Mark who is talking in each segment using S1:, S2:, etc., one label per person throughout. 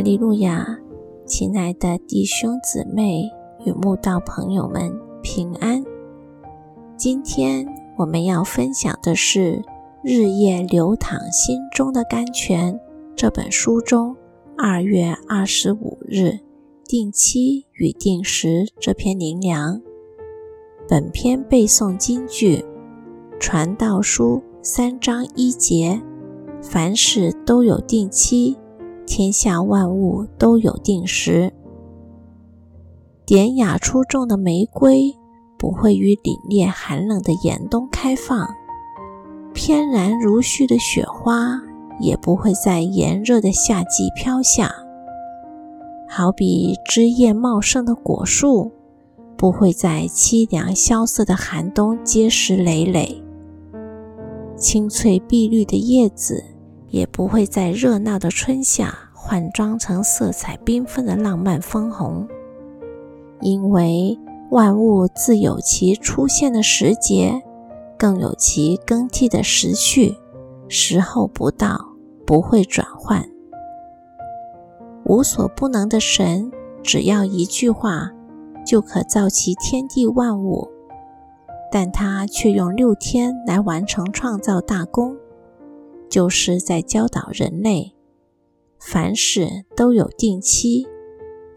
S1: 利路亚，亲爱的弟兄姊妹与慕道朋友们平安。今天我们要分享的是《日夜流淌心中的甘泉》这本书中二月二十五日定期与定时这篇灵粮。本篇背诵金句：传道书三章一节，凡事都有定期。天下万物都有定时。典雅出众的玫瑰不会于凛冽寒冷的严冬开放，翩然如絮的雪花也不会在炎热的夏季飘下。好比枝叶茂盛的果树，不会在凄凉萧瑟的寒冬结实累累。青翠碧绿的叶子。也不会在热闹的春夏换装成色彩缤纷的浪漫枫红，因为万物自有其出现的时节，更有其更替的时序，时候不到不会转换。无所不能的神，只要一句话就可造其天地万物，但他却用六天来完成创造大功。就是在教导人类，凡事都有定期，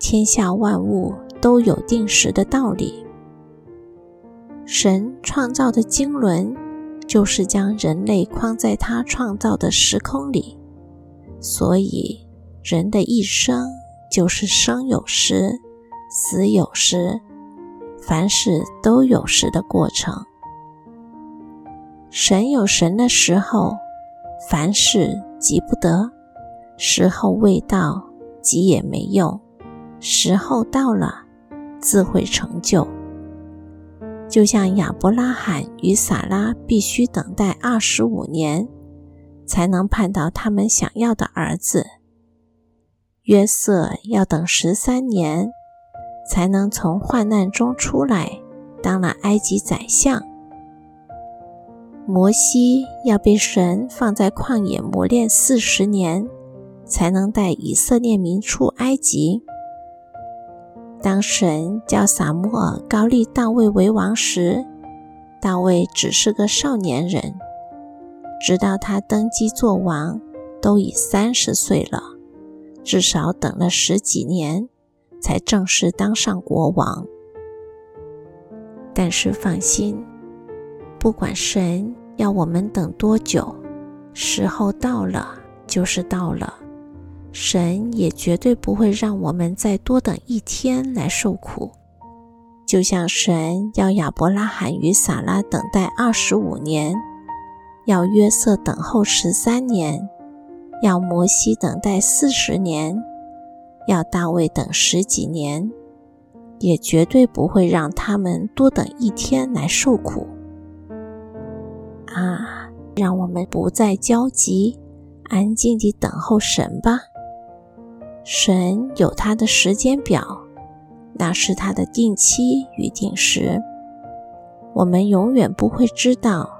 S1: 天下万物都有定时的道理。神创造的经纶，就是将人类框在他创造的时空里，所以人的一生就是生有时，死有时，凡事都有时的过程。神有神的时候。凡事急不得，时候未到，急也没用；时候到了，自会成就。就像亚伯拉罕与撒拉必须等待二十五年，才能盼到他们想要的儿子；约瑟要等十三年，才能从患难中出来，当了埃及宰相。摩西要被神放在旷野磨练四十年，才能带以色列民出埃及。当神叫撒母耳高立大卫为王时，大卫只是个少年人。直到他登基做王，都已三十岁了，至少等了十几年，才正式当上国王。但是放心。不管神要我们等多久，时候到了就是到了。神也绝对不会让我们再多等一天来受苦。就像神要亚伯拉罕与撒拉等待二十五年，要约瑟等候十三年，要摩西等待四十年，要大卫等十几年，也绝对不会让他们多等一天来受苦。啊，让我们不再焦急，安静地等候神吧。神有他的时间表，那是他的定期与定时。我们永远不会知道，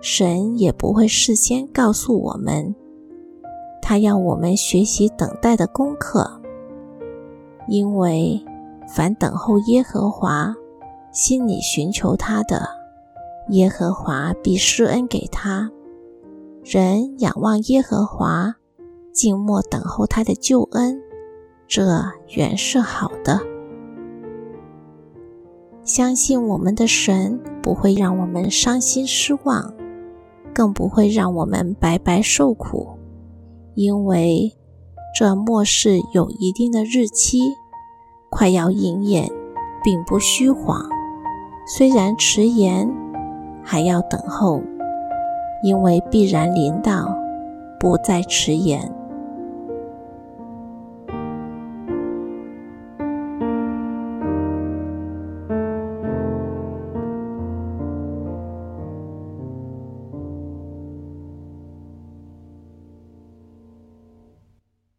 S1: 神也不会事先告诉我们。他要我们学习等待的功课，因为凡等候耶和华，心里寻求他的。耶和华必施恩给他。人仰望耶和华，静默等候他的救恩，这原是好的。相信我们的神不会让我们伤心失望，更不会让我们白白受苦，因为这末世有一定的日期，快要应验，并不虚谎。虽然迟延。还要等候，因为必然临到，不再迟延。